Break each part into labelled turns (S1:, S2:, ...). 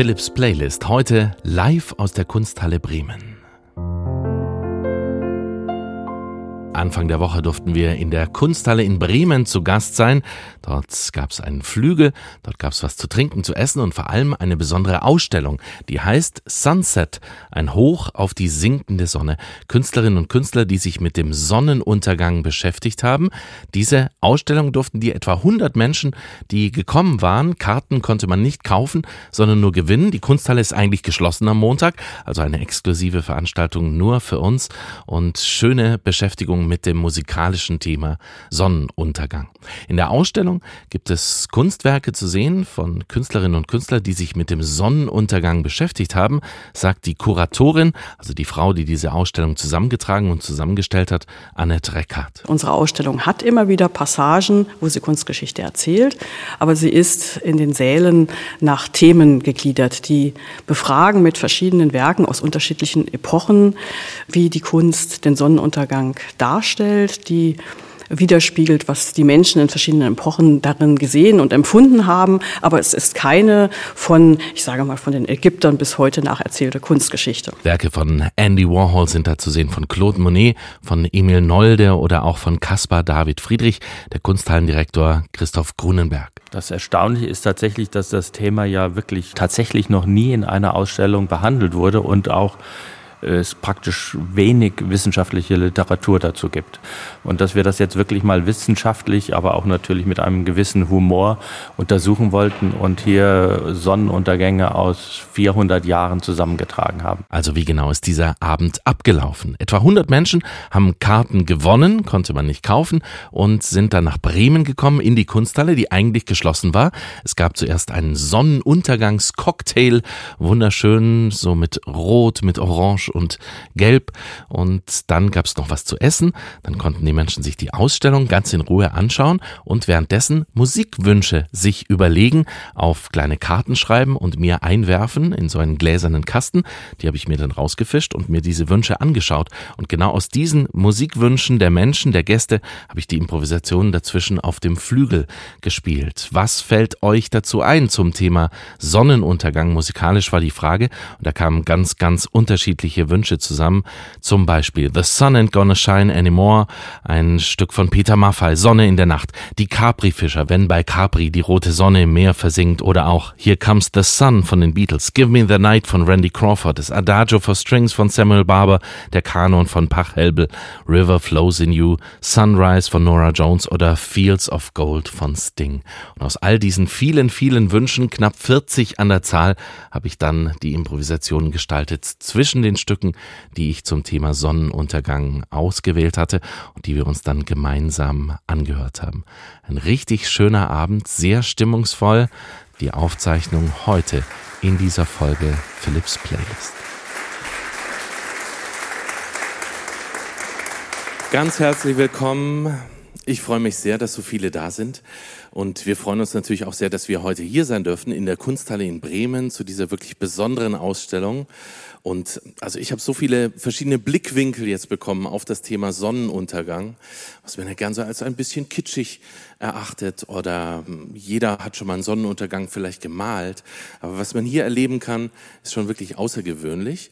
S1: Philips Playlist heute live aus der Kunsthalle Bremen. Anfang der Woche durften wir in der Kunsthalle in Bremen zu Gast sein. Dort gab es einen Flügel, dort gab es was zu trinken, zu essen und vor allem eine besondere Ausstellung, die heißt Sunset, ein Hoch auf die sinkende Sonne. Künstlerinnen und Künstler, die sich mit dem Sonnenuntergang beschäftigt haben. Diese Ausstellung durften die etwa 100 Menschen, die gekommen waren. Karten konnte man nicht kaufen, sondern nur gewinnen. Die Kunsthalle ist eigentlich geschlossen am Montag, also eine exklusive Veranstaltung nur für uns und schöne Beschäftigung mit dem musikalischen Thema Sonnenuntergang. In der Ausstellung gibt es Kunstwerke zu sehen von Künstlerinnen und Künstlern, die sich mit dem Sonnenuntergang beschäftigt haben, sagt die Kuratorin, also die Frau, die diese Ausstellung zusammengetragen und zusammengestellt hat, Annette Reckert.
S2: Unsere Ausstellung hat immer wieder Passagen, wo sie Kunstgeschichte erzählt, aber sie ist in den Sälen nach Themen gegliedert, die befragen mit verschiedenen Werken aus unterschiedlichen Epochen, wie die Kunst den Sonnenuntergang darstellt darstellt, die widerspiegelt, was die Menschen in verschiedenen Epochen darin gesehen und empfunden haben. Aber es ist keine von, ich sage mal, von den Ägyptern bis heute nacherzählte Kunstgeschichte.
S1: Werke von Andy Warhol sind da zu sehen, von Claude Monet, von Emil Nolde oder auch von Caspar David Friedrich, der Kunsthallendirektor Christoph Grunenberg.
S3: Das Erstaunliche ist tatsächlich, dass das Thema ja wirklich tatsächlich noch nie in einer Ausstellung behandelt wurde und auch es praktisch wenig wissenschaftliche Literatur dazu gibt. Und dass wir das jetzt wirklich mal wissenschaftlich, aber auch natürlich mit einem gewissen Humor untersuchen wollten und hier Sonnenuntergänge aus 400 Jahren zusammengetragen haben.
S1: Also wie genau ist dieser Abend abgelaufen? Etwa 100 Menschen haben Karten gewonnen, konnte man nicht kaufen und sind dann nach Bremen gekommen in die Kunsthalle, die eigentlich geschlossen war. Es gab zuerst einen Sonnenuntergangscocktail, wunderschön, so mit Rot, mit Orange und Gelb. Und dann gab es noch was zu essen. Dann konnten die Menschen sich die Ausstellung ganz in Ruhe anschauen und währenddessen Musikwünsche sich überlegen, auf kleine Karten schreiben und mir einwerfen in so einen gläsernen Kasten. Die habe ich mir dann rausgefischt und mir diese Wünsche angeschaut. Und genau aus diesen Musikwünschen der Menschen, der Gäste, habe ich die Improvisationen dazwischen auf dem Flügel gespielt. Was fällt euch dazu ein zum Thema Sonnenuntergang? Musikalisch war die Frage und da kamen ganz, ganz unterschiedliche unterschiedliche Wünsche zusammen. Zum Beispiel The Sun Ain't Gonna Shine Anymore, ein Stück von Peter Maffay, Sonne in der Nacht. Die Capri-Fischer, wenn bei Capri die rote Sonne im Meer versinkt. Oder auch Here Comes the Sun von den Beatles, Give Me the Night von Randy Crawford, das Adagio for Strings von Samuel Barber, der Kanon von Pachelbel, River Flows in You, Sunrise von Nora Jones oder Fields of Gold von Sting. Und aus all diesen vielen, vielen Wünschen, knapp 40 an der Zahl, habe ich dann die Improvisation gestaltet zwischen den Stücken Stücken, die ich zum Thema Sonnenuntergang ausgewählt hatte und die wir uns dann gemeinsam angehört haben. Ein richtig schöner Abend, sehr stimmungsvoll. Die Aufzeichnung heute in dieser Folge Philips Playlist. Ganz herzlich willkommen. Ich freue mich sehr, dass so viele da sind. Und wir freuen uns natürlich auch sehr, dass wir heute hier sein dürfen in der Kunsthalle in Bremen zu dieser wirklich besonderen Ausstellung. Und also ich habe so viele verschiedene Blickwinkel jetzt bekommen auf das Thema Sonnenuntergang, was man ja gern so als ein bisschen kitschig erachtet oder hm, jeder hat schon mal einen Sonnenuntergang vielleicht gemalt. Aber was man hier erleben kann, ist schon wirklich außergewöhnlich.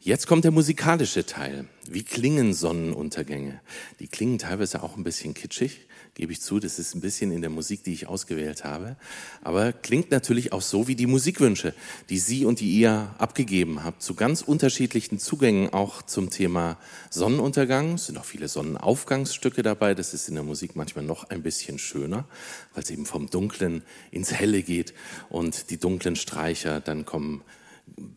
S1: Jetzt kommt der musikalische Teil. Wie klingen Sonnenuntergänge? Die klingen teilweise auch ein bisschen kitschig gebe ich zu, das ist ein bisschen in der Musik, die ich ausgewählt habe, aber klingt natürlich auch so wie die Musikwünsche, die Sie und die ihr abgegeben habt, zu ganz unterschiedlichen Zugängen auch zum Thema Sonnenuntergang. Es sind auch viele Sonnenaufgangsstücke dabei, das ist in der Musik manchmal noch ein bisschen schöner, weil es eben vom Dunklen ins Helle geht und die dunklen Streicher, dann kommen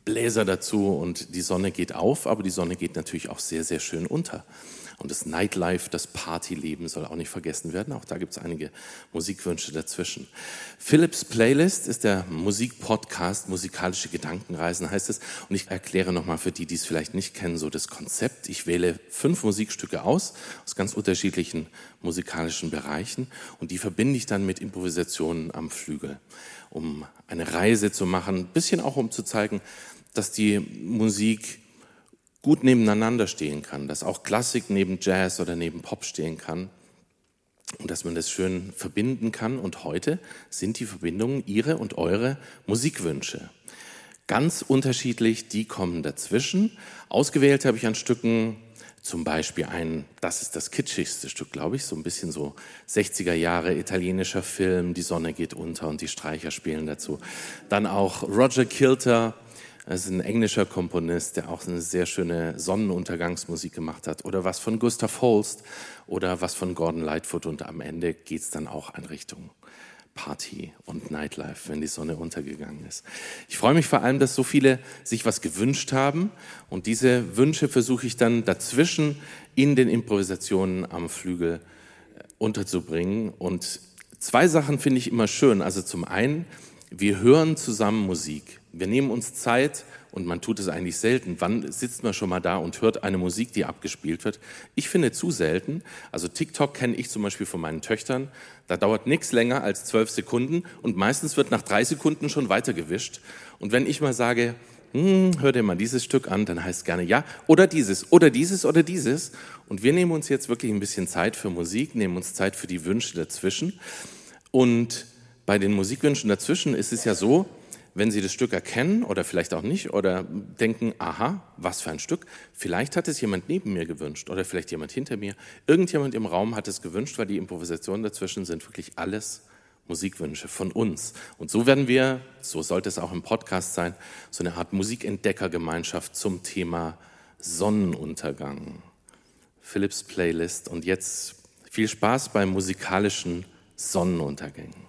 S1: Bläser dazu und die Sonne geht auf, aber die Sonne geht natürlich auch sehr, sehr schön unter. Und das Nightlife, das Partyleben soll auch nicht vergessen werden. Auch da gibt es einige Musikwünsche dazwischen. Philips Playlist ist der Musikpodcast, musikalische Gedankenreisen heißt es. Und ich erkläre nochmal für die, die es vielleicht nicht kennen, so das Konzept. Ich wähle fünf Musikstücke aus, aus ganz unterschiedlichen musikalischen Bereichen. Und die verbinde ich dann mit Improvisationen am Flügel, um eine Reise zu machen. Ein bisschen auch, um zu zeigen, dass die Musik gut nebeneinander stehen kann, dass auch Klassik neben Jazz oder neben Pop stehen kann und dass man das schön verbinden kann. Und heute sind die Verbindungen Ihre und eure Musikwünsche. Ganz unterschiedlich, die kommen dazwischen. Ausgewählt habe ich an Stücken zum Beispiel ein, das ist das kitschigste Stück, glaube ich, so ein bisschen so 60er Jahre italienischer Film, die Sonne geht unter und die Streicher spielen dazu. Dann auch Roger Kilter, das ist ein englischer Komponist, der auch eine sehr schöne Sonnenuntergangsmusik gemacht hat. Oder was von Gustav Holst oder was von Gordon Lightfoot. Und am Ende geht es dann auch in Richtung Party und Nightlife, wenn die Sonne untergegangen ist. Ich freue mich vor allem, dass so viele sich was gewünscht haben und diese Wünsche versuche ich dann dazwischen in den Improvisationen am Flügel äh, unterzubringen. Und zwei Sachen finde ich immer schön. Also zum einen, wir hören zusammen Musik. Wir nehmen uns Zeit und man tut es eigentlich selten. Wann sitzt man schon mal da und hört eine Musik, die abgespielt wird? Ich finde zu selten. Also TikTok kenne ich zum Beispiel von meinen Töchtern. Da dauert nichts länger als zwölf Sekunden und meistens wird nach drei Sekunden schon weitergewischt. Und wenn ich mal sage, hm, hör dir mal dieses Stück an, dann heißt gerne ja oder dieses oder dieses oder dieses. Und wir nehmen uns jetzt wirklich ein bisschen Zeit für Musik, nehmen uns Zeit für die Wünsche dazwischen. Und bei den Musikwünschen dazwischen ist es ja so, wenn Sie das Stück erkennen oder vielleicht auch nicht oder denken, aha, was für ein Stück, vielleicht hat es jemand neben mir gewünscht oder vielleicht jemand hinter mir. Irgendjemand im Raum hat es gewünscht, weil die Improvisationen dazwischen sind wirklich alles Musikwünsche von uns. Und so werden wir, so sollte es auch im Podcast sein, so eine Art Musikentdeckergemeinschaft zum Thema Sonnenuntergang. Philips Playlist und jetzt viel Spaß beim musikalischen Sonnenuntergängen.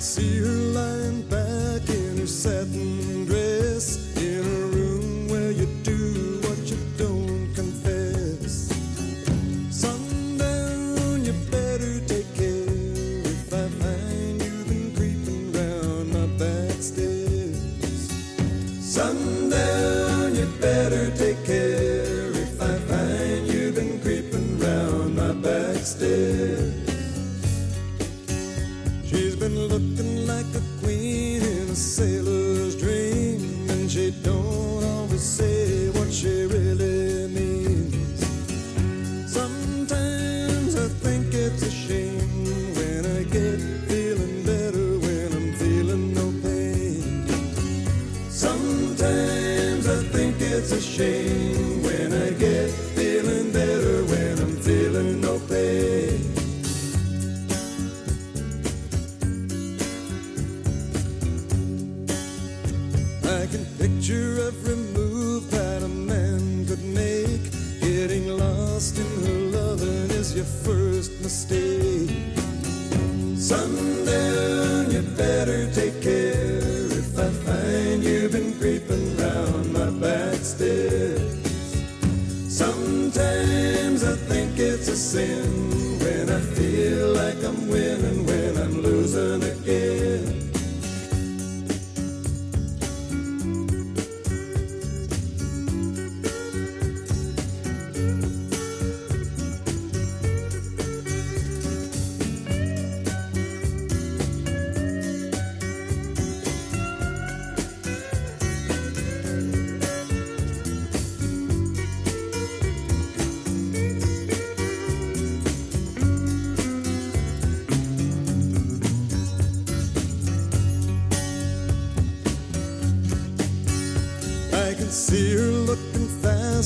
S4: see her light.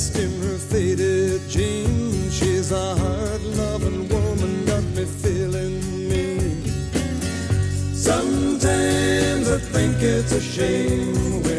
S4: dust in her faded jeans. She's a hard loving woman, got me feeling mean. Sometimes I think it's a shame.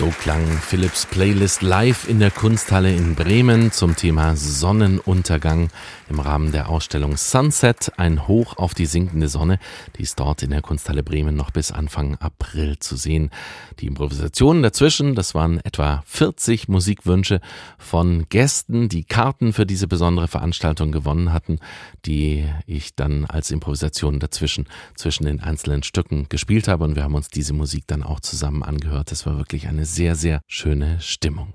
S1: So klang Philips Playlist live in der Kunsthalle in Bremen zum Thema Sonnenuntergang im Rahmen der Ausstellung Sunset, ein Hoch auf die sinkende Sonne. Die ist dort in der Kunsthalle Bremen noch bis Anfang April zu sehen. Die Improvisationen dazwischen, das waren etwa 40 Musikwünsche von Gästen, die Karten für diese besondere Veranstaltung gewonnen hatten, die ich dann als Improvisation dazwischen zwischen den einzelnen Stücken gespielt habe und wir haben uns diese Musik dann auch zusammen angehört. Das war wirklich eine sehr, sehr schöne Stimmung.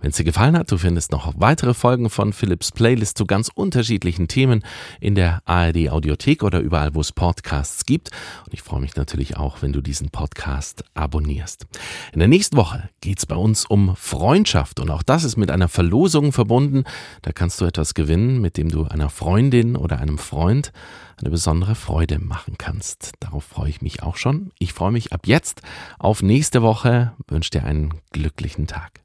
S1: Wenn es dir gefallen hat, du findest noch weitere Folgen von Philips Playlist zu ganz unterschiedlichen Themen in der ARD Audiothek oder überall, wo es Podcasts gibt. Und ich freue mich natürlich auch, wenn du diesen Podcast abonnierst. In der nächsten Woche geht es bei uns um Freundschaft und auch das ist mit einer Verlosung verbunden. Da kannst du etwas gewinnen, mit dem du einer Freundin oder einem Freund eine besondere Freude machen kannst. Darauf freue ich mich auch schon. Ich freue mich ab jetzt auf nächste Woche, wünsche dir einen glücklichen Tag.